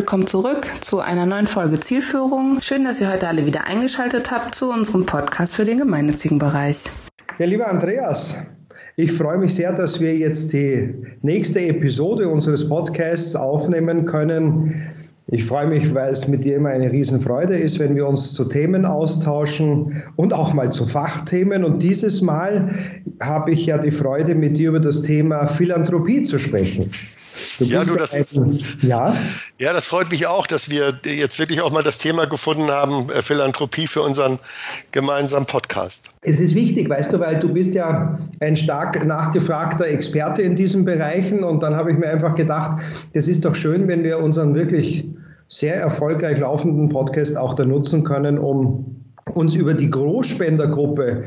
willkommen zurück zu einer neuen Folge Zielführung. Schön, dass ihr heute alle wieder eingeschaltet habt zu unserem Podcast für den gemeinnützigen Bereich. Ja, lieber Andreas, ich freue mich sehr, dass wir jetzt die nächste Episode unseres Podcasts aufnehmen können. Ich freue mich, weil es mit dir immer eine Riesenfreude ist, wenn wir uns zu Themen austauschen und auch mal zu Fachthemen. Und dieses Mal habe ich ja die Freude, mit dir über das Thema Philanthropie zu sprechen. Du ja, du, das, ein, ja? ja, das freut mich auch, dass wir jetzt wirklich auch mal das Thema gefunden haben, äh, Philanthropie für unseren gemeinsamen Podcast. Es ist wichtig, weißt du, weil du bist ja ein stark nachgefragter Experte in diesen Bereichen und dann habe ich mir einfach gedacht, es ist doch schön, wenn wir unseren wirklich sehr erfolgreich laufenden Podcast auch da nutzen können, um uns über die Großspendergruppe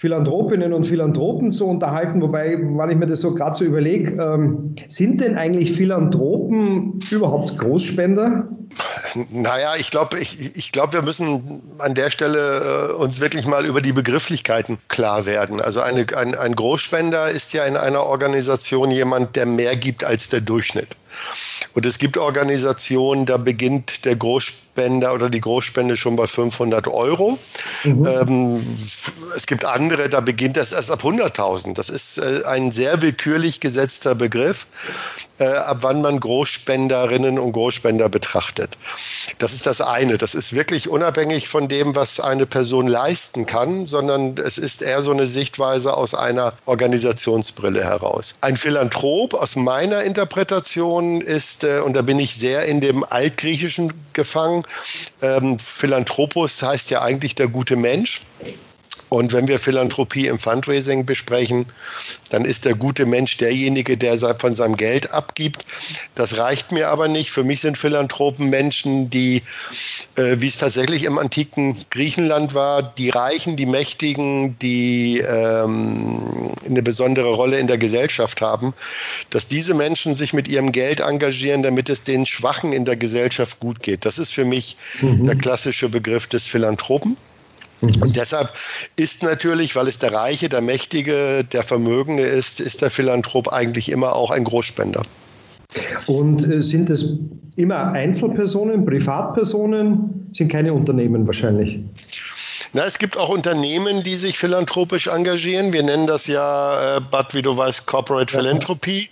Philanthropinnen und Philanthropen zu unterhalten, wobei, wenn ich mir das so gerade so überlege, ähm, sind denn eigentlich Philanthropen überhaupt Großspender? Naja, ich glaube, ich, ich glaube, wir müssen an der Stelle äh, uns wirklich mal über die Begrifflichkeiten klar werden. Also eine, ein, ein Großspender ist ja in einer Organisation jemand, der mehr gibt als der Durchschnitt. Und es gibt Organisationen, da beginnt der Großspender oder die Großspende schon bei 500 Euro. Mhm. Ähm, es gibt andere, da beginnt das erst ab 100.000. Das ist äh, ein sehr willkürlich gesetzter Begriff, äh, ab wann man Großspenderinnen und Großspender betrachtet. Das ist das eine. Das ist wirklich unabhängig von dem, was eine Person leisten kann, sondern es ist eher so eine Sichtweise aus einer Organisationsbrille heraus. Ein Philanthrop aus meiner Interpretation ist äh, und da bin ich sehr in dem Altgriechischen gefangen, ähm, Philanthropos heißt ja eigentlich der gute Mensch. Und wenn wir Philanthropie im Fundraising besprechen, dann ist der gute Mensch derjenige, der von seinem Geld abgibt. Das reicht mir aber nicht. Für mich sind Philanthropen Menschen, die, äh, wie es tatsächlich im antiken Griechenland war, die Reichen, die Mächtigen, die ähm, eine besondere Rolle in der Gesellschaft haben, dass diese Menschen sich mit ihrem Geld engagieren, damit es den Schwachen in der Gesellschaft gut geht. Das ist für mich mhm. der klassische Begriff des Philanthropen. Mhm. Und deshalb ist natürlich, weil es der Reiche, der Mächtige, der Vermögende ist, ist der Philanthrop eigentlich immer auch ein Großspender. Und äh, sind es immer Einzelpersonen, Privatpersonen, sind keine Unternehmen wahrscheinlich? Na, es gibt auch Unternehmen, die sich philanthropisch engagieren. Wir nennen das ja, äh, Bad, wie du weißt, Corporate Philanthropy.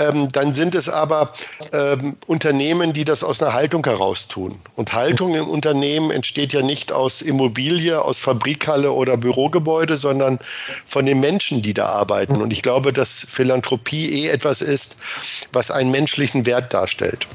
Ähm, dann sind es aber ähm, Unternehmen, die das aus einer Haltung heraus tun. Und Haltung im Unternehmen entsteht ja nicht aus Immobilie, aus Fabrikhalle oder Bürogebäude, sondern von den Menschen, die da arbeiten. Und ich glaube, dass Philanthropie eh etwas ist, was einen menschlichen Wert darstellt.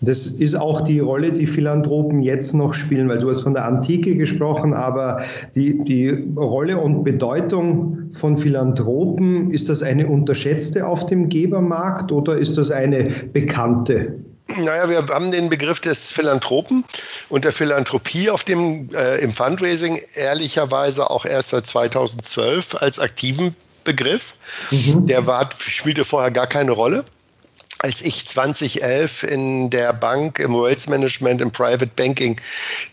Das ist auch die Rolle, die Philanthropen jetzt noch spielen, weil du hast von der Antike gesprochen, aber die, die Rolle und Bedeutung von Philanthropen, ist das eine unterschätzte auf dem Gebermarkt oder ist das eine bekannte? Naja, wir haben den Begriff des Philanthropen und der Philanthropie auf dem, äh, im Fundraising ehrlicherweise auch erst seit 2012 als aktiven Begriff. Mhm. Der war, spielte vorher gar keine Rolle als ich 2011 in der Bank im Wealth Management, im Private Banking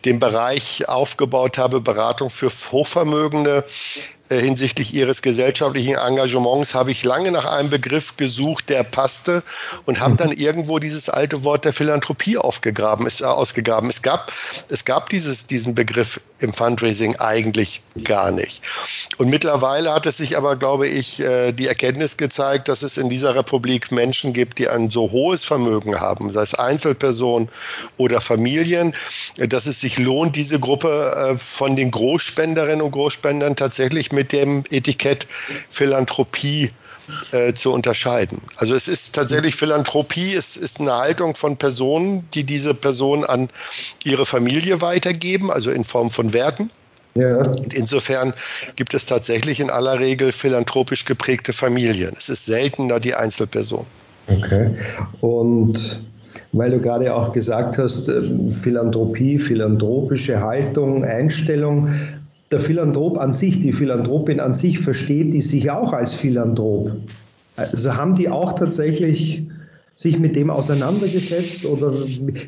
den Bereich aufgebaut habe, Beratung für Hochvermögende, hinsichtlich ihres gesellschaftlichen Engagements habe ich lange nach einem Begriff gesucht, der passte und habe dann irgendwo dieses alte Wort der Philanthropie aufgegraben, ist, äh, ausgegraben. Es gab, es gab dieses, diesen Begriff im Fundraising eigentlich gar nicht. Und mittlerweile hat es sich aber, glaube ich, äh, die Erkenntnis gezeigt, dass es in dieser Republik Menschen gibt, die ein so hohes Vermögen haben, sei es Einzelpersonen oder Familien, dass es sich lohnt, diese Gruppe von den Großspenderinnen und Großspendern tatsächlich mit dem Etikett Philanthropie äh, zu unterscheiden. Also es ist tatsächlich Philanthropie, es ist eine Haltung von Personen, die diese Person an ihre Familie weitergeben, also in Form von Werten. Ja. Und insofern gibt es tatsächlich in aller Regel philanthropisch geprägte Familien. Es ist seltener die Einzelperson. Okay. Und weil du gerade auch gesagt hast, äh, Philanthropie, philanthropische Haltung, Einstellung, der Philanthrop an sich, die Philanthropin an sich versteht die sich auch als Philanthrop. Also haben die auch tatsächlich sich mit dem auseinandergesetzt oder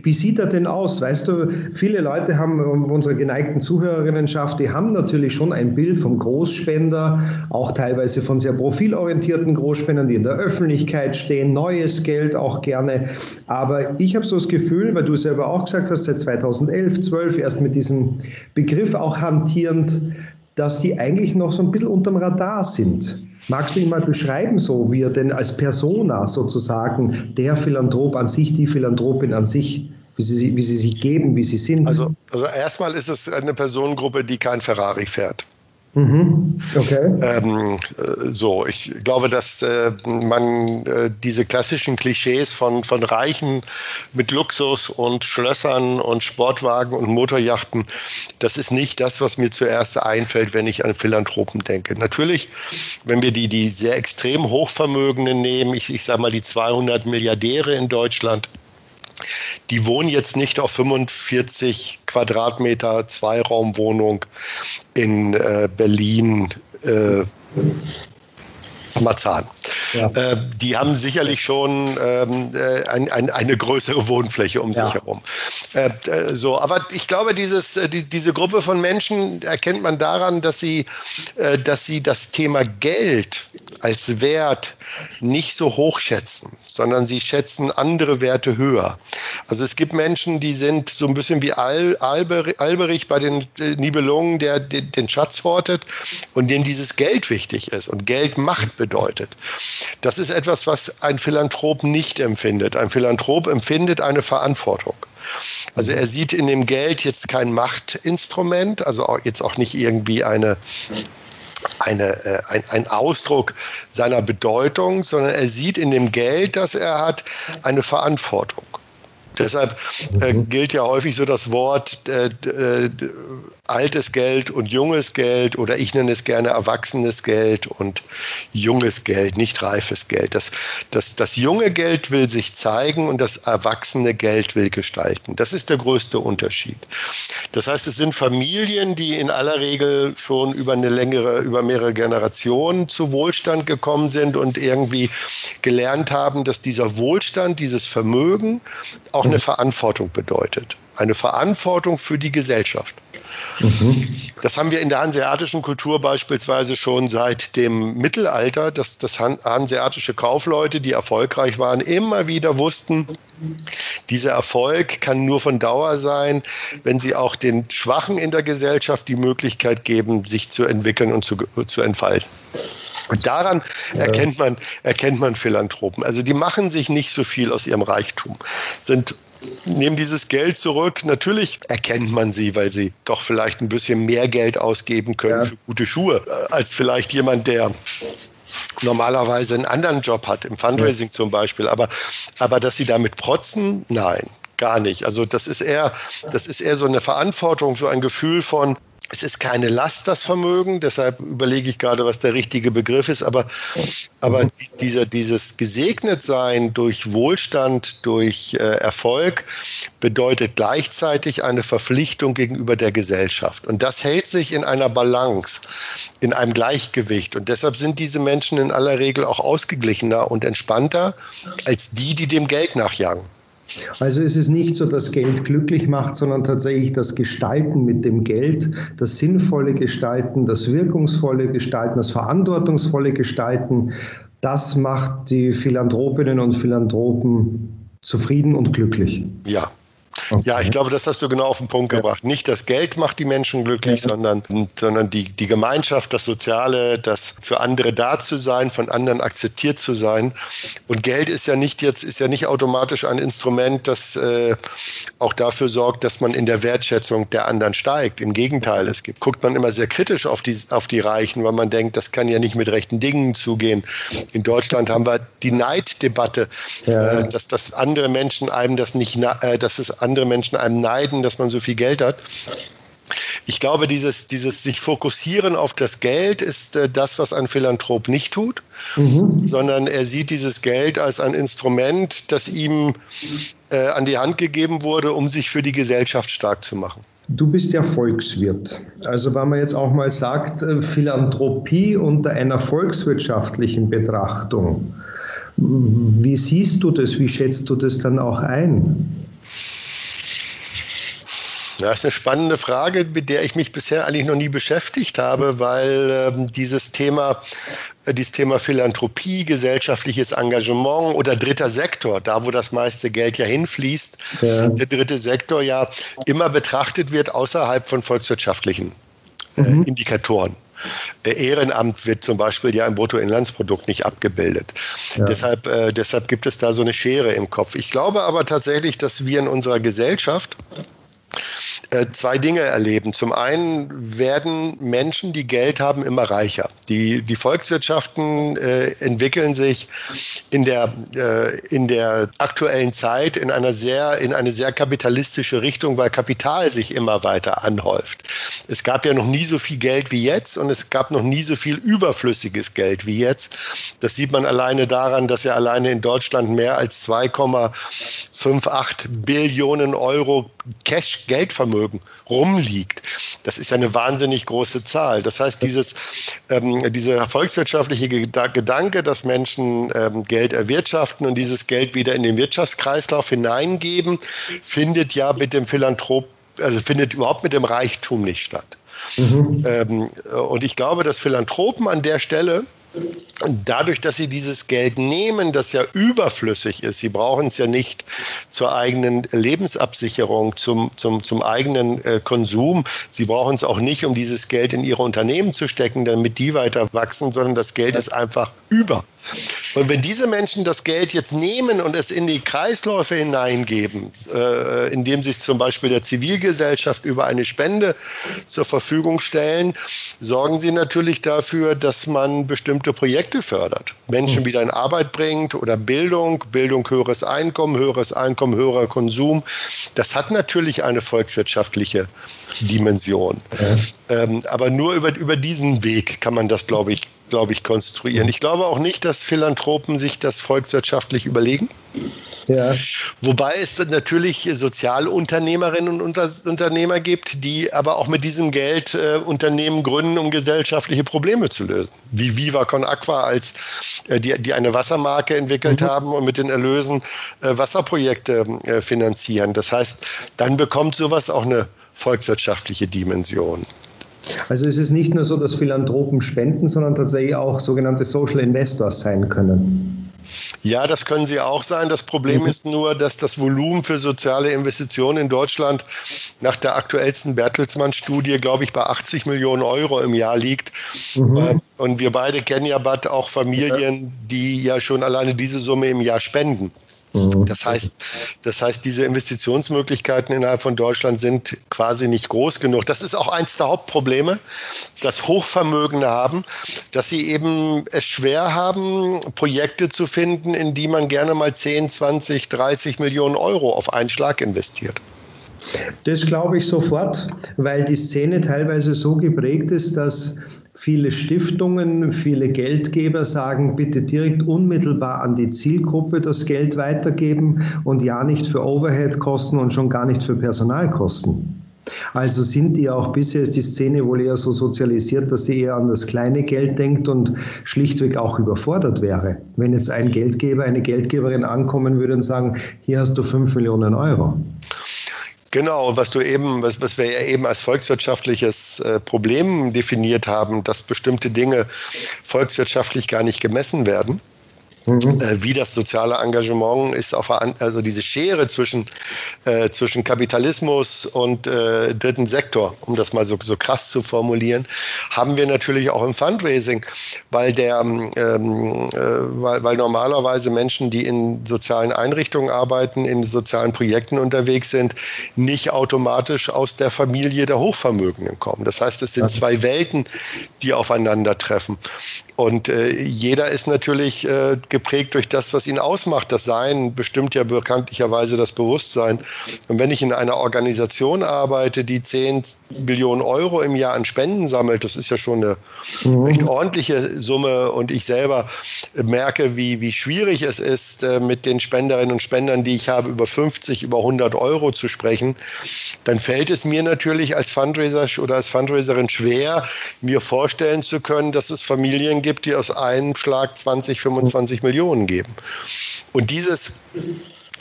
wie sieht er denn aus? Weißt du, viele Leute haben unsere geneigten Zuhörerinnenschaft, die haben natürlich schon ein Bild vom Großspender, auch teilweise von sehr profilorientierten Großspendern, die in der Öffentlichkeit stehen, neues Geld auch gerne. Aber ich habe so das Gefühl, weil du selber auch gesagt hast, seit 2011, 12 erst mit diesem Begriff auch hantierend, dass die eigentlich noch so ein bisschen unterm Radar sind. Magst du ihn mal beschreiben, so wie er denn als Persona sozusagen, der Philanthrop an sich, die Philanthropin an sich, wie sie, wie sie sich geben, wie sie sind? Also, also erstmal ist es eine Personengruppe, die kein Ferrari fährt. Mhm. Okay. Ähm, äh, so, ich glaube, dass äh, man äh, diese klassischen Klischees von, von Reichen mit Luxus und Schlössern und Sportwagen und Motorjachten, das ist nicht das, was mir zuerst einfällt, wenn ich an Philanthropen denke. Natürlich, wenn wir die, die sehr extrem Hochvermögenden nehmen, ich, ich sage mal die 200 Milliardäre in Deutschland, die wohnen jetzt nicht auf 45 Quadratmeter Zweiraumwohnung in äh, Berlin. Äh, Marzahn. Ja. Äh, die haben sicherlich schon ähm, äh, ein, ein, eine größere Wohnfläche um ja. sich herum. Äh, so, aber ich glaube, dieses, die, diese Gruppe von Menschen erkennt man daran, dass sie, äh, dass sie das Thema Geld als Wert nicht so hoch schätzen, sondern sie schätzen andere Werte höher. Also es gibt Menschen, die sind so ein bisschen wie Al, Alberich bei den Nibelungen, der den, den Schatz hortet und dem dieses Geld wichtig ist und Geld Macht bedeutet. Das ist etwas, was ein Philanthrop nicht empfindet. Ein Philanthrop empfindet eine Verantwortung. Also er sieht in dem Geld jetzt kein Machtinstrument, also jetzt auch nicht irgendwie eine eine, äh, ein, ein Ausdruck seiner Bedeutung, sondern er sieht in dem Geld, das er hat, eine Verantwortung. Deshalb äh, mhm. gilt ja häufig so das Wort äh, äh, altes Geld und junges Geld oder ich nenne es gerne erwachsenes Geld und junges Geld, nicht reifes Geld. Das, das, das junge Geld will sich zeigen und das erwachsene Geld will gestalten. Das ist der größte Unterschied. Das heißt, es sind Familien, die in aller Regel schon über eine längere, über mehrere Generationen zu Wohlstand gekommen sind und irgendwie gelernt haben, dass dieser Wohlstand, dieses Vermögen auch eine Verantwortung bedeutet. Eine Verantwortung für die Gesellschaft. Mhm. Das haben wir in der hanseatischen Kultur beispielsweise schon seit dem Mittelalter, dass das hanseatische Kaufleute, die erfolgreich waren, immer wieder wussten, dieser Erfolg kann nur von Dauer sein, wenn sie auch den Schwachen in der Gesellschaft die Möglichkeit geben, sich zu entwickeln und zu, zu entfalten. Und daran ja. erkennt man, erkennt man Philanthropen. Also die machen sich nicht so viel aus ihrem Reichtum, sind nehmen dieses Geld zurück. Natürlich erkennt man sie, weil sie doch vielleicht ein bisschen mehr Geld ausgeben können ja. für gute Schuhe, äh, als vielleicht jemand, der normalerweise einen anderen Job hat, im Fundraising ja. zum Beispiel. Aber, aber dass sie damit protzen, nein gar nicht. Also das ist eher, das ist eher so eine Verantwortung, so ein Gefühl von, es ist keine Last, das Vermögen, deshalb überlege ich gerade, was der richtige Begriff ist, aber, aber dieser, dieses Gesegnetsein durch Wohlstand, durch äh, Erfolg bedeutet gleichzeitig eine Verpflichtung gegenüber der Gesellschaft. Und das hält sich in einer Balance, in einem Gleichgewicht. Und deshalb sind diese Menschen in aller Regel auch ausgeglichener und entspannter als die, die dem Geld nachjagen. Also es ist nicht so, dass Geld glücklich macht, sondern tatsächlich das Gestalten mit dem Geld, das sinnvolle Gestalten, das wirkungsvolle Gestalten, das verantwortungsvolle Gestalten, das macht die Philanthropinnen und Philanthropen zufrieden und glücklich. Ja, Okay. Ja, ich glaube, das hast du genau auf den Punkt ja. gebracht. Nicht das Geld macht die Menschen glücklich, ja. sondern, sondern die, die Gemeinschaft, das Soziale, das für andere da zu sein, von anderen akzeptiert zu sein. Und Geld ist ja nicht jetzt, ist ja nicht automatisch ein Instrument, das äh, auch dafür sorgt, dass man in der Wertschätzung der anderen steigt. Im Gegenteil, es gibt, guckt man immer sehr kritisch auf die, auf die Reichen, weil man denkt, das kann ja nicht mit rechten Dingen zugehen. In Deutschland haben wir die Neiddebatte, ja. äh, dass, dass andere Menschen einem das nicht, äh, dass es andere andere Menschen einem neiden, dass man so viel Geld hat. Ich glaube, dieses, dieses sich fokussieren auf das Geld ist äh, das, was ein Philanthrop nicht tut, mhm. sondern er sieht dieses Geld als ein Instrument, das ihm äh, an die Hand gegeben wurde, um sich für die Gesellschaft stark zu machen. Du bist ja Volkswirt. Also wenn man jetzt auch mal sagt, äh, Philanthropie unter einer volkswirtschaftlichen Betrachtung, Wie siehst du das? Wie schätzt du das dann auch ein? Das ist eine spannende Frage, mit der ich mich bisher eigentlich noch nie beschäftigt habe, weil ähm, dieses Thema, äh, dieses Thema Philanthropie, gesellschaftliches Engagement oder dritter Sektor, da wo das meiste Geld ja hinfließt, ja. der dritte Sektor ja immer betrachtet wird außerhalb von volkswirtschaftlichen äh, mhm. Indikatoren. Ehrenamt wird zum Beispiel ja im Bruttoinlandsprodukt nicht abgebildet. Ja. Deshalb, äh, deshalb gibt es da so eine Schere im Kopf. Ich glaube aber tatsächlich, dass wir in unserer Gesellschaft äh, zwei Dinge erleben. Zum einen werden Menschen, die Geld haben, immer reicher. Die, die Volkswirtschaften äh, entwickeln sich in der, äh, in der aktuellen Zeit in, einer sehr, in eine sehr kapitalistische Richtung, weil Kapital sich immer weiter anhäuft. Es gab ja noch nie so viel Geld wie jetzt und es gab noch nie so viel überflüssiges Geld wie jetzt. Das sieht man alleine daran, dass ja alleine in Deutschland mehr als 2,58 Billionen Euro Cash-Geldvermögen rumliegt. Das ist ja eine wahnsinnig große Zahl. Das heißt, dieses, ähm, dieser volkswirtschaftliche Gedanke, dass Menschen ähm, Geld erwirtschaften und dieses Geld wieder in den Wirtschaftskreislauf hineingeben, findet ja mit dem Philanthrop, also findet überhaupt mit dem Reichtum nicht statt. Mhm. Ähm, und ich glaube, dass Philanthropen an der Stelle dadurch, dass sie dieses Geld nehmen, das ja überflüssig ist, sie brauchen es ja nicht zur eigenen Lebensabsicherung, zum, zum, zum eigenen äh, Konsum, sie brauchen es auch nicht, um dieses Geld in ihre Unternehmen zu stecken, damit die weiter wachsen, sondern das Geld ist einfach über. Und wenn diese Menschen das Geld jetzt nehmen und es in die Kreisläufe hineingeben, äh, indem sie es zum Beispiel der Zivilgesellschaft über eine Spende zur Verfügung stellen, sorgen sie natürlich dafür, dass man bestimmte Projekte fördert. Menschen wieder in Arbeit bringt oder Bildung, Bildung höheres Einkommen, höheres Einkommen, höherer Konsum. Das hat natürlich eine volkswirtschaftliche Dimension. Ja. Ähm, aber nur über, über diesen Weg kann man das, glaube ich, glaube ich, konstruieren. Ich glaube auch nicht, dass Philanthropen sich das volkswirtschaftlich überlegen. Ja. Wobei es natürlich Sozialunternehmerinnen und Unternehmer gibt, die aber auch mit diesem Geld äh, Unternehmen gründen, um gesellschaftliche Probleme zu lösen. Wie Viva Con Aqua, als äh, die, die eine Wassermarke entwickelt mhm. haben und mit den Erlösen äh, Wasserprojekte äh, finanzieren. Das heißt, dann bekommt sowas auch eine volkswirtschaftliche Dimension. Also es ist nicht nur so, dass Philanthropen spenden, sondern tatsächlich auch sogenannte Social Investors sein können. Ja, das können sie auch sein. Das Problem mhm. ist nur, dass das Volumen für soziale Investitionen in Deutschland nach der aktuellsten Bertelsmann-Studie, glaube ich, bei 80 Millionen Euro im Jahr liegt. Mhm. Äh, und wir beide kennen ja bald auch Familien, die ja schon alleine diese Summe im Jahr spenden. Mhm. Das heißt, das heißt, diese Investitionsmöglichkeiten innerhalb von Deutschland sind quasi nicht groß genug. Das ist auch eins der Hauptprobleme, dass Hochvermögende haben, dass sie eben es schwer haben, Projekte zu finden, in die man gerne mal 10, 20, 30 Millionen Euro auf einen Schlag investiert. Das glaube ich sofort, weil die Szene teilweise so geprägt ist, dass Viele Stiftungen, viele Geldgeber sagen, bitte direkt unmittelbar an die Zielgruppe das Geld weitergeben und ja nicht für Overhead-Kosten und schon gar nicht für Personalkosten. Also sind die auch bisher ist die Szene wohl eher so sozialisiert, dass sie eher an das kleine Geld denkt und schlichtweg auch überfordert wäre. Wenn jetzt ein Geldgeber, eine Geldgeberin ankommen würde und sagen, hier hast du fünf Millionen Euro. Genau, was du eben, was, was wir ja eben als volkswirtschaftliches äh, Problem definiert haben, dass bestimmte Dinge volkswirtschaftlich gar nicht gemessen werden. Mhm. Äh, wie das soziale Engagement ist auf also diese Schere zwischen, äh, zwischen Kapitalismus und äh, dritten Sektor, um das mal so, so krass zu formulieren, haben wir natürlich auch im Fundraising, weil der ähm, äh, weil, weil normalerweise Menschen, die in sozialen Einrichtungen arbeiten, in sozialen Projekten unterwegs sind, nicht automatisch aus der Familie der Hochvermögenden kommen. Das heißt, es sind zwei Welten, die aufeinandertreffen. Und äh, jeder ist natürlich äh, geprägt durch das, was ihn ausmacht. Das Sein bestimmt ja bekanntlicherweise das Bewusstsein. Und wenn ich in einer Organisation arbeite, die 10 Billionen Euro im Jahr an Spenden sammelt, das ist ja schon eine mhm. recht ordentliche Summe. Und ich selber merke, wie, wie schwierig es ist, äh, mit den Spenderinnen und Spendern, die ich habe, über 50, über 100 Euro zu sprechen, dann fällt es mir natürlich als Fundraiser oder als Fundraiserin schwer, mir vorstellen zu können, dass es Familien gibt, gibt, die aus einem Schlag 20, 25 Millionen geben. Und dieses,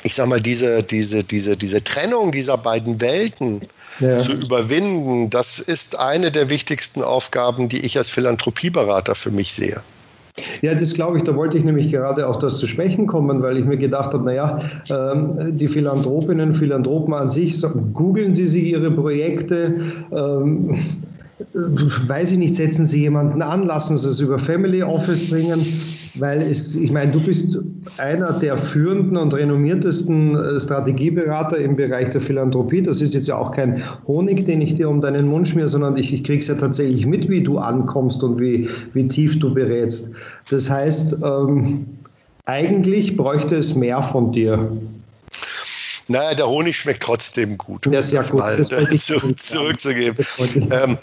ich sag mal, diese, diese, diese, diese Trennung dieser beiden Welten ja. zu überwinden, das ist eine der wichtigsten Aufgaben, die ich als Philanthropieberater für mich sehe. Ja, das glaube ich, da wollte ich nämlich gerade auf das zu sprechen kommen, weil ich mir gedacht habe, naja, ähm, die Philanthropinnen, Philanthropen an sich, googeln die sich ihre Projekte, ähm, weiß ich nicht, setzen sie jemanden an, lassen sie es über Family Office bringen, weil es, ich meine, du bist einer der führenden und renommiertesten äh, Strategieberater im Bereich der Philanthropie. Das ist jetzt ja auch kein Honig, den ich dir um deinen Mund schmier, sondern ich, ich kriege es ja tatsächlich mit, wie du ankommst und wie, wie tief du berätst. Das heißt, ähm, eigentlich bräuchte es mehr von dir. Naja, der Honig schmeckt trotzdem gut. Das ist ja gut. Mal, das zurück, zurückzugeben. Ähm,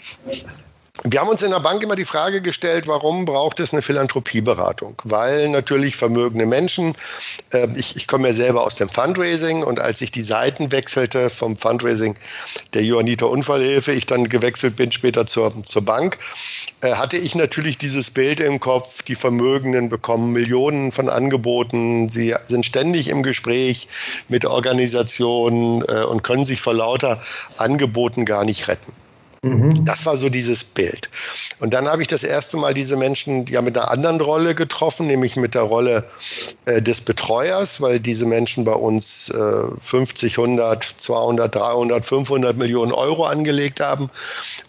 wir haben uns in der Bank immer die Frage gestellt, warum braucht es eine Philanthropieberatung? Weil natürlich vermögende Menschen, äh, ich, ich komme ja selber aus dem Fundraising und als ich die Seiten wechselte vom Fundraising der Johanniter Unfallhilfe, ich dann gewechselt bin später zur, zur Bank, äh, hatte ich natürlich dieses Bild im Kopf, die Vermögenden bekommen Millionen von Angeboten, sie sind ständig im Gespräch mit Organisationen äh, und können sich vor lauter Angeboten gar nicht retten. Mhm. Das war so dieses Bild. Und dann habe ich das erste Mal diese Menschen ja mit einer anderen Rolle getroffen, nämlich mit der Rolle äh, des Betreuers, weil diese Menschen bei uns äh, 50, 100, 200, 300, 500 Millionen Euro angelegt haben.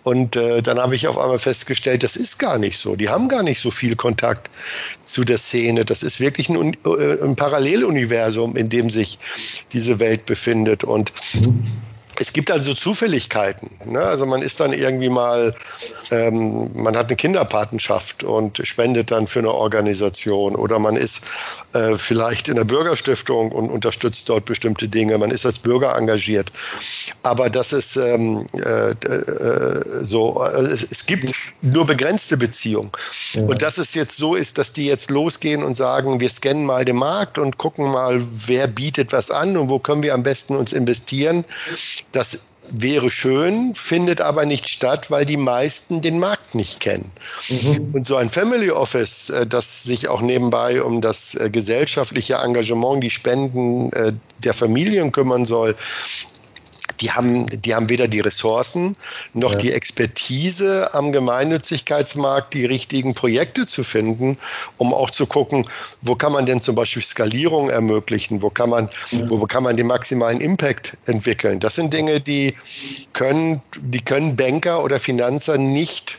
Und äh, dann habe ich auf einmal festgestellt, das ist gar nicht so. Die haben gar nicht so viel Kontakt zu der Szene. Das ist wirklich ein, äh, ein Paralleluniversum, in dem sich diese Welt befindet. Und mhm es gibt also Zufälligkeiten. Ne? Also man ist dann irgendwie mal, ähm, man hat eine Kinderpatenschaft und spendet dann für eine Organisation oder man ist äh, vielleicht in der Bürgerstiftung und unterstützt dort bestimmte Dinge. Man ist als Bürger engagiert. Aber das ist ähm, äh, äh, so, äh, es, es, gibt nur begrenzte Beziehungen. Ja. Und dass es jetzt so ist, dass die jetzt losgehen und sagen, wir scannen mal den Markt und gucken mal, wer bietet was an und wo können wir am besten uns investieren das wäre schön, findet aber nicht statt, weil die meisten den Markt nicht kennen. Mhm. Und so ein Family Office, äh, das sich auch nebenbei um das äh, gesellschaftliche Engagement, die Spenden äh, der Familien kümmern soll, die haben, die haben weder die Ressourcen noch ja. die Expertise am Gemeinnützigkeitsmarkt, die richtigen Projekte zu finden, um auch zu gucken, wo kann man denn zum Beispiel Skalierung ermöglichen, wo kann man, ja. wo kann man den maximalen Impact entwickeln. Das sind Dinge, die können, die können Banker oder Finanzer nicht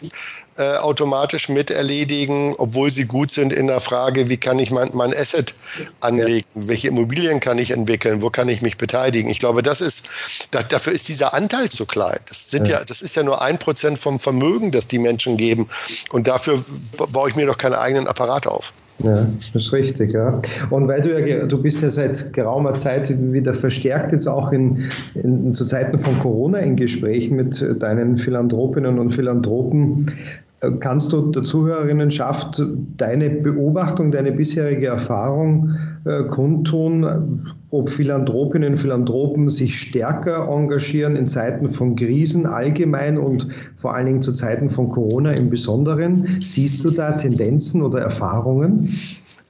äh, automatisch miterledigen, obwohl sie gut sind in der Frage, wie kann ich mein, mein Asset anlegen, ja. welche Immobilien kann ich entwickeln, wo kann ich mich beteiligen. Ich glaube, das ist, da, dafür ist dieser Anteil zu klein. Das sind ja, ja das ist ja nur ein Prozent vom Vermögen, das die Menschen geben. Und dafür baue ich mir doch keinen eigenen Apparat auf. Ja, das ist richtig, ja. Und weil du ja, du bist ja seit geraumer Zeit wieder verstärkt jetzt auch in, in zu Zeiten von Corona in Gesprächen mit deinen Philanthropinnen und Philanthropen. Kannst du der Zuhörerinnenschaft deine Beobachtung, deine bisherige Erfahrung äh, kundtun, ob Philanthropinnen und Philanthropen sich stärker engagieren in Zeiten von Krisen allgemein und vor allen Dingen zu Zeiten von Corona im Besonderen? Siehst du da Tendenzen oder Erfahrungen?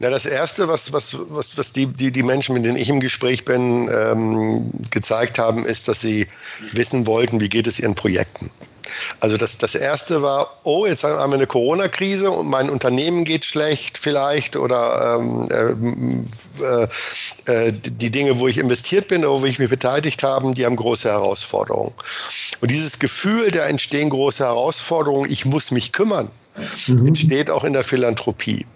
Na, das Erste, was, was, was, was die, die, die Menschen, mit denen ich im Gespräch bin, ähm, gezeigt haben, ist, dass sie wissen wollten, wie geht es ihren Projekten. Also das, das erste war, oh, jetzt haben wir eine Corona-Krise und mein Unternehmen geht schlecht vielleicht oder ähm, äh, äh, die Dinge, wo ich investiert bin oder wo ich mich beteiligt habe, die haben große Herausforderungen. Und dieses Gefühl, da entstehen große Herausforderungen, ich muss mich kümmern, mhm. entsteht auch in der Philanthropie.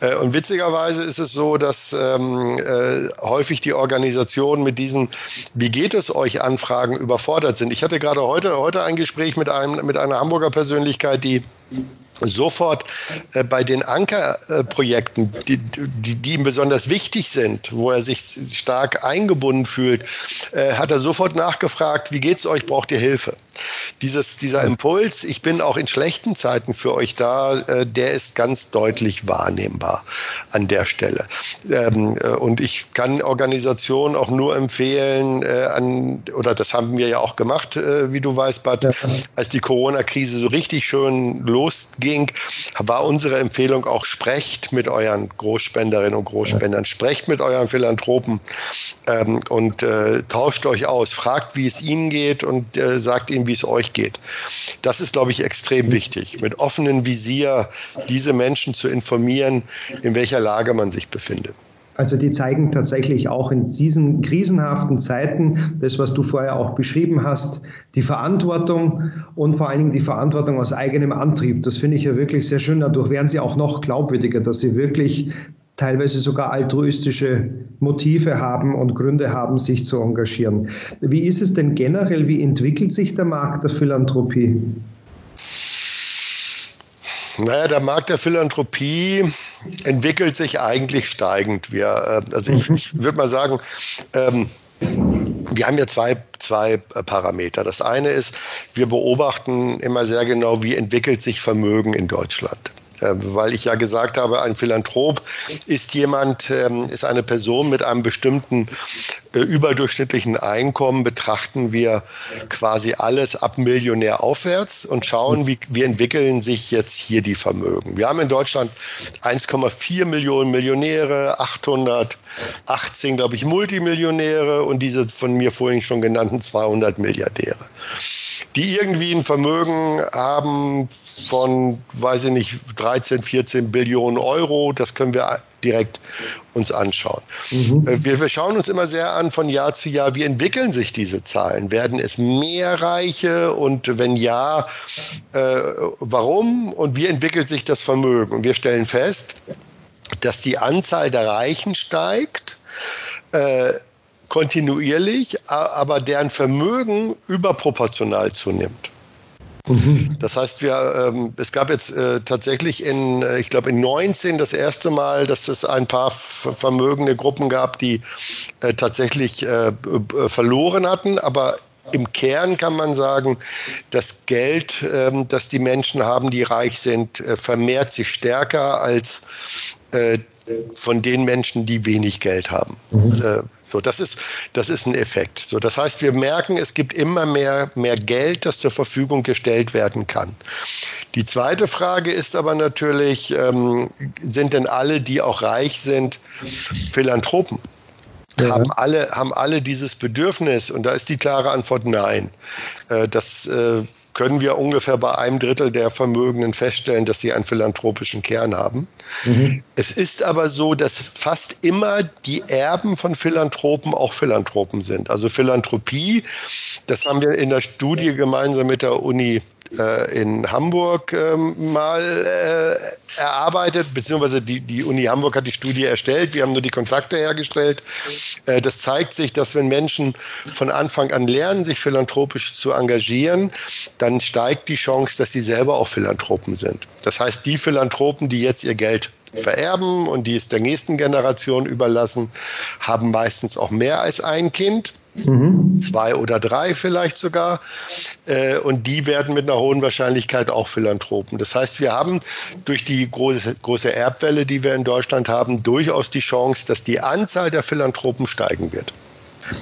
Äh, und witzigerweise ist es so, dass ähm, äh, häufig die Organisationen mit diesen Wie geht es euch Anfragen überfordert sind. Ich hatte gerade heute, heute ein Gespräch mit, einem, mit einer Hamburger Persönlichkeit, die sofort äh, bei den Ankerprojekten, die, die, die, ihm besonders wichtig sind, wo er sich stark eingebunden fühlt, äh, hat er sofort nachgefragt, wie geht's euch, braucht ihr Hilfe? Dieses, dieser Impuls, ich bin auch in schlechten Zeiten für euch da, äh, der ist ganz deutlich wahrnehmbar an der Stelle. Ähm, äh, und ich kann Organisationen auch nur empfehlen, äh, an, oder das haben wir ja auch gemacht, äh, wie du weißt, Bad, ja. als die Corona-Krise so richtig schön losging, ging, war unsere Empfehlung auch, sprecht mit euren Großspenderinnen und Großspendern, sprecht mit euren Philanthropen ähm, und äh, tauscht euch aus, fragt, wie es ihnen geht und äh, sagt ihnen, wie es euch geht. Das ist, glaube ich, extrem wichtig, mit offenem Visier diese Menschen zu informieren, in welcher Lage man sich befindet. Also die zeigen tatsächlich auch in diesen krisenhaften Zeiten, das, was du vorher auch beschrieben hast, die Verantwortung und vor allen Dingen die Verantwortung aus eigenem Antrieb. Das finde ich ja wirklich sehr schön. Dadurch werden sie auch noch glaubwürdiger, dass sie wirklich teilweise sogar altruistische Motive haben und Gründe haben, sich zu engagieren. Wie ist es denn generell? Wie entwickelt sich der Markt der Philanthropie? Naja, der Markt der Philanthropie entwickelt sich eigentlich steigend. Wir, äh, also ich, mhm. ich würde mal sagen, ähm, wir haben ja zwei, zwei Parameter. Das eine ist, wir beobachten immer sehr genau, wie entwickelt sich Vermögen in Deutschland. Äh, weil ich ja gesagt habe, ein Philanthrop ist jemand, ähm, ist eine Person mit einem bestimmten äh, überdurchschnittlichen Einkommen, betrachten wir quasi alles ab Millionär aufwärts und schauen, wie, wie entwickeln sich jetzt hier die Vermögen. Wir haben in Deutschland 1,4 Millionen Millionäre, 818, glaube ich, Multimillionäre und diese von mir vorhin schon genannten 200 Milliardäre, die irgendwie ein Vermögen haben, von, weiß ich nicht, 13, 14 Billionen Euro. Das können wir direkt uns anschauen. Mhm. Äh, wir, wir, schauen uns immer sehr an von Jahr zu Jahr, wie entwickeln sich diese Zahlen? Werden es mehr Reiche und wenn ja, äh, warum und wie entwickelt sich das Vermögen? Und wir stellen fest, dass die Anzahl der Reichen steigt. Äh, kontinuierlich, aber deren Vermögen überproportional zunimmt. Mhm. Das heißt, wir, ähm, es gab jetzt äh, tatsächlich in, äh, ich glaube, in 19 das erste Mal, dass es ein paar vermögende Gruppen gab, die äh, tatsächlich äh, verloren hatten, aber im Kern kann man sagen, das Geld, ähm, das die Menschen haben, die reich sind, äh, vermehrt sich stärker als äh, von den Menschen, die wenig Geld haben. Mhm. So, das ist, das ist ein Effekt. So, das heißt, wir merken, es gibt immer mehr, mehr Geld, das zur Verfügung gestellt werden kann. Die zweite Frage ist aber natürlich, ähm, sind denn alle, die auch reich sind, Philanthropen? Ja. Haben, alle, haben alle dieses Bedürfnis? Und da ist die klare Antwort nein. Äh, das äh, können wir ungefähr bei einem Drittel der Vermögenden feststellen, dass sie einen philanthropischen Kern haben. Mhm. Es ist aber so, dass fast immer die Erben von Philanthropen auch Philanthropen sind. Also Philanthropie, das haben wir in der Studie gemeinsam mit der Uni in Hamburg ähm, mal äh, erarbeitet, beziehungsweise die, die Uni Hamburg hat die Studie erstellt. Wir haben nur die Kontakte hergestellt. Äh, das zeigt sich, dass wenn Menschen von Anfang an lernen, sich philanthropisch zu engagieren, dann steigt die Chance, dass sie selber auch Philanthropen sind. Das heißt, die Philanthropen, die jetzt ihr Geld vererben und die es der nächsten Generation überlassen, haben meistens auch mehr als ein Kind. Mhm. Zwei oder drei vielleicht sogar. Äh, und die werden mit einer hohen Wahrscheinlichkeit auch Philanthropen. Das heißt, wir haben durch die große, große Erbwelle, die wir in Deutschland haben, durchaus die Chance, dass die Anzahl der Philanthropen steigen wird.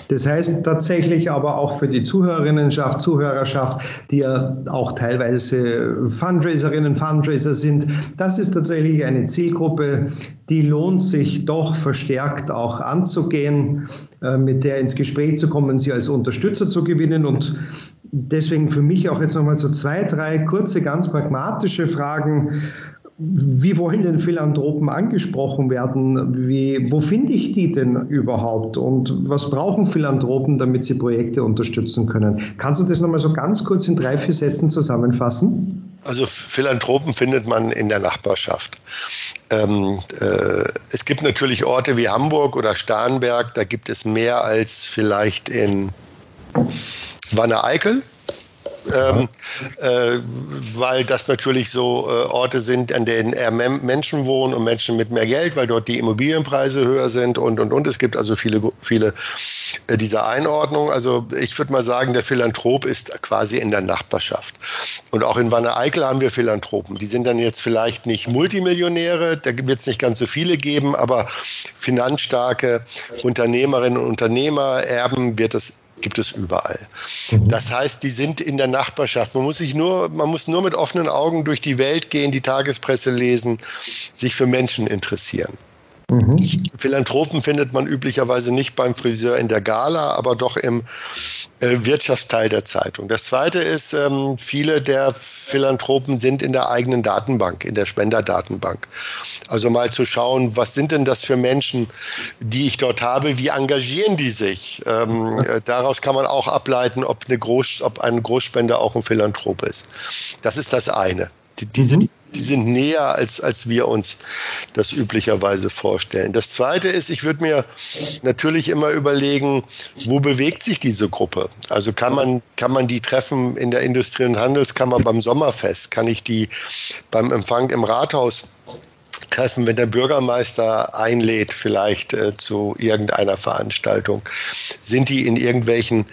Das heißt tatsächlich aber auch für die Zuhörerinnenschaft, Zuhörerschaft, die ja auch teilweise Fundraiserinnen, Fundraiser sind, das ist tatsächlich eine Zielgruppe, die lohnt sich doch verstärkt auch anzugehen, äh, mit der ins Gespräch zu kommen, sie als Unterstützer zu gewinnen. Und deswegen für mich auch jetzt nochmal so zwei, drei kurze, ganz pragmatische Fragen wie wollen denn Philanthropen angesprochen werden? Wie, wo finde ich die denn überhaupt? Und was brauchen Philanthropen, damit sie Projekte unterstützen können? Kannst du das nochmal so ganz kurz in drei, vier Sätzen zusammenfassen? Also Philanthropen findet man in der Nachbarschaft. Ähm, äh, es gibt natürlich Orte wie Hamburg oder Starnberg, da gibt es mehr als vielleicht in Wanne-Eickel ähm, äh, weil das natürlich so äh, Orte sind, an denen eher Menschen wohnen und Menschen mit mehr Geld, weil dort die Immobilienpreise höher sind und und und. Es gibt also viele, viele äh, dieser Einordnungen. Also ich würde mal sagen, der Philanthrop ist quasi in der Nachbarschaft. Und auch in Wanne-Eickel haben wir Philanthropen. Die sind dann jetzt vielleicht nicht Multimillionäre, da wird es nicht ganz so viele geben, aber finanzstarke Unternehmerinnen und Unternehmer, Erben wird es gibt es überall. Mhm. Das heißt, die sind in der Nachbarschaft. Man muss sich nur, man muss nur mit offenen Augen durch die Welt gehen, die Tagespresse lesen, sich für Menschen interessieren. Mhm. Philanthropen findet man üblicherweise nicht beim Friseur in der Gala, aber doch im äh, Wirtschaftsteil der Zeitung. Das Zweite ist, ähm, viele der Philanthropen sind in der eigenen Datenbank, in der Spenderdatenbank. Also mal zu schauen, was sind denn das für Menschen, die ich dort habe, wie engagieren die sich? Ähm, äh, daraus kann man auch ableiten, ob, eine Groß, ob ein Großspender auch ein Philanthrop ist. Das ist das eine. Die, die, sind, mhm. Die sind näher, als, als wir uns das üblicherweise vorstellen. Das Zweite ist, ich würde mir natürlich immer überlegen, wo bewegt sich diese Gruppe? Also kann man, kann man die treffen in der Industrie- und Handelskammer beim Sommerfest? Kann ich die beim Empfang im Rathaus treffen, wenn der Bürgermeister einlädt, vielleicht äh, zu irgendeiner Veranstaltung? Sind die in irgendwelchen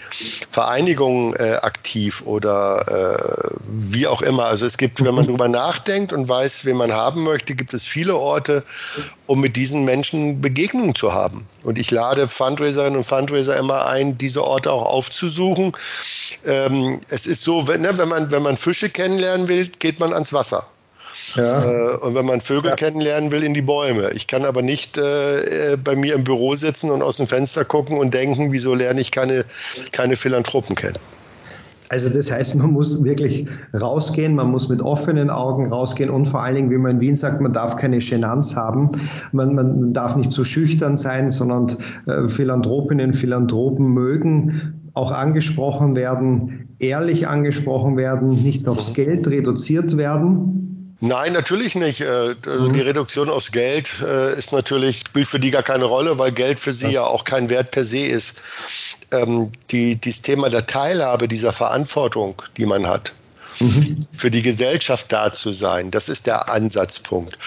Vereinigungen äh, aktiv oder äh, wie auch immer? Also es gibt, wenn man darüber nachdenkt und weiß, wen man haben möchte, gibt es viele Orte, um mit diesen Menschen Begegnungen zu haben. Und ich lade Fundraiserinnen und Fundraiser immer ein, diese Orte auch aufzusuchen. Ähm, es ist so, wenn, ne, wenn, man, wenn man Fische kennenlernen will, geht man ans Wasser. Ja. Äh, und wenn man Vögel ja. kennenlernen will, in die Bäume. Ich kann aber nicht äh, bei mir im Büro sitzen und aus dem Fenster gucken und denken, wieso lerne ich keine, keine Philanthropen kennen. Also das heißt, man muss wirklich rausgehen, man muss mit offenen Augen rausgehen und vor allen Dingen, wie man in Wien sagt, man darf keine Genanz haben, man, man darf nicht zu schüchtern sein, sondern äh, Philanthropinnen, Philanthropen mögen auch angesprochen werden, ehrlich angesprochen werden, nicht aufs mhm. Geld reduziert werden, Nein, natürlich nicht. Äh, also mhm. Die Reduktion aufs Geld äh, ist natürlich, spielt für die gar keine Rolle, weil Geld für sie ja, ja auch kein Wert per se ist. Ähm, die, dieses Thema der Teilhabe, dieser Verantwortung, die man hat, mhm. für die Gesellschaft da zu sein. Das ist der Ansatzpunkt.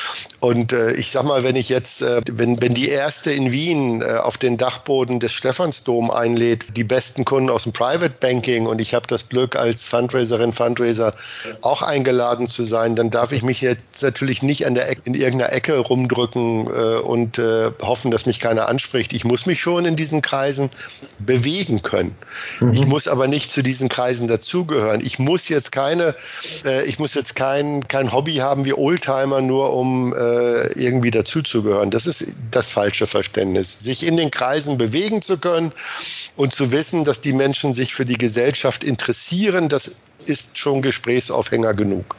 Und äh, ich sag mal, wenn ich jetzt, äh, wenn, wenn die erste in Wien äh, auf den Dachboden des Stephansdom einlädt, die besten Kunden aus dem Private Banking und ich habe das Glück, als Fundraiserin, Fundraiser auch eingeladen zu sein, dann darf ich mich jetzt natürlich nicht an der Ecke, in irgendeiner Ecke rumdrücken äh, und äh, hoffen, dass mich keiner anspricht. Ich muss mich schon in diesen Kreisen bewegen können. Mhm. Ich muss aber nicht zu diesen Kreisen dazugehören. Ich muss jetzt keine keine, äh, ich muss jetzt kein, kein Hobby haben wie Oldtimer, nur um äh, irgendwie dazuzugehören. Das ist das falsche Verständnis. Sich in den Kreisen bewegen zu können und zu wissen, dass die Menschen sich für die Gesellschaft interessieren, das ist schon Gesprächsaufhänger genug.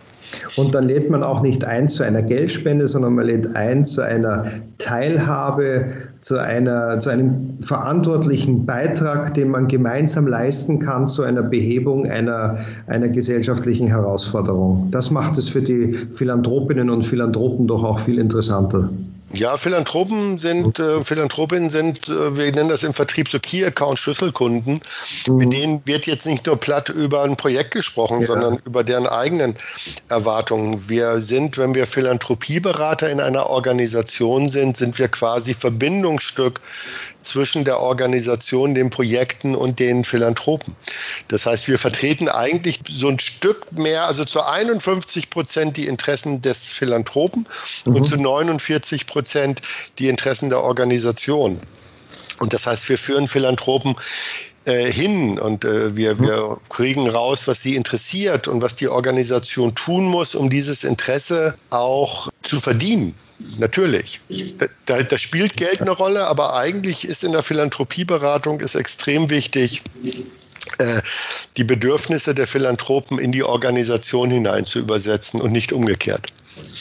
Und dann lädt man auch nicht ein zu einer Geldspende, sondern man lädt ein zu einer Teilhabe, zu, einer, zu einem verantwortlichen Beitrag, den man gemeinsam leisten kann zu einer Behebung einer, einer gesellschaftlichen Herausforderung. Das macht es für die Philanthropinnen und Philanthropen doch auch viel interessanter. Ja, Philanthropen sind, äh, Philanthropinnen sind, äh, wir nennen das im Vertrieb so Key-Account-Schlüsselkunden. Mhm. Mit denen wird jetzt nicht nur platt über ein Projekt gesprochen, ja. sondern über deren eigenen Erwartungen. Wir sind, wenn wir Philanthropieberater in einer Organisation sind, sind wir quasi Verbindungsstück zwischen der Organisation, den Projekten und den Philanthropen. Das heißt, wir vertreten eigentlich so ein Stück mehr, also zu 51 Prozent die Interessen des Philanthropen mhm. und zu 49 Prozent die Interessen der Organisation. Und das heißt, wir führen Philanthropen äh, hin und äh, wir, mhm. wir kriegen raus, was sie interessiert und was die Organisation tun muss, um dieses Interesse auch zu verdienen. Natürlich. Da, da, spielt Geld eine Rolle, aber eigentlich ist in der Philanthropieberatung ist extrem wichtig, äh, die Bedürfnisse der Philanthropen in die Organisation hinein zu übersetzen und nicht umgekehrt.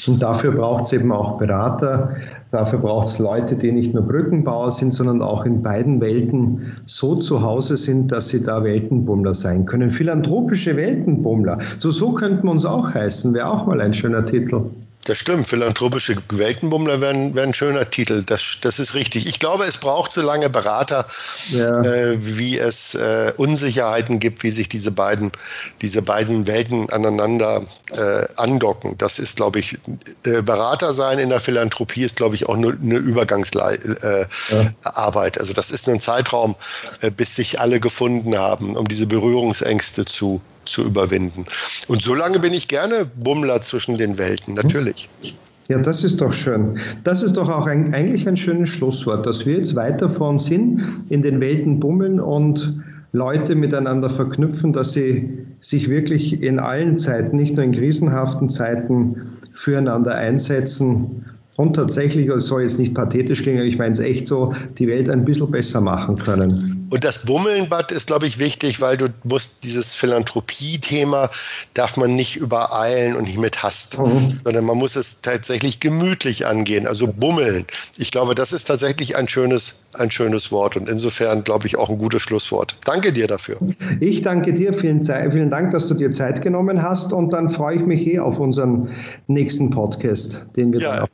Und dafür braucht es eben auch Berater, dafür braucht es Leute, die nicht nur Brückenbauer sind, sondern auch in beiden Welten so zu Hause sind, dass sie da Weltenbummler sein können. Philanthropische Weltenbummler. So, so könnten wir uns auch heißen, wäre auch mal ein schöner Titel. Das stimmt, philanthropische Weltenbummler wären wär ein schöner Titel. Das, das ist richtig. Ich glaube, es braucht so lange Berater, ja. äh, wie es äh, Unsicherheiten gibt, wie sich diese beiden, diese beiden Welten aneinander äh, andocken. Das ist, glaube ich, äh, Berater sein in der Philanthropie ist, glaube ich, auch nur eine Übergangsarbeit. Äh, ja. Also das ist nur ein Zeitraum, äh, bis sich alle gefunden haben, um diese Berührungsängste zu zu überwinden. Und so lange bin ich gerne Bummler zwischen den Welten, natürlich. Ja, das ist doch schön. Das ist doch auch ein, eigentlich ein schönes Schlusswort, dass wir jetzt weiter vor uns hin in den Welten bummeln und Leute miteinander verknüpfen, dass sie sich wirklich in allen Zeiten, nicht nur in krisenhaften Zeiten, füreinander einsetzen und tatsächlich, es soll jetzt nicht pathetisch klingen, ich meine es echt so, die Welt ein bisschen besser machen können. Und das Bummelnbad ist, glaube ich, wichtig, weil du musst dieses Philanthropie-Thema darf man nicht übereilen und nicht mit Hast, mhm. sondern man muss es tatsächlich gemütlich angehen, also bummeln. Ich glaube, das ist tatsächlich ein schönes, ein schönes Wort und insofern, glaube ich, auch ein gutes Schlusswort. Danke dir dafür. Ich danke dir, vielen, vielen Dank, dass du dir Zeit genommen hast und dann freue ich mich eh auf unseren nächsten Podcast, den wir ja. dann auch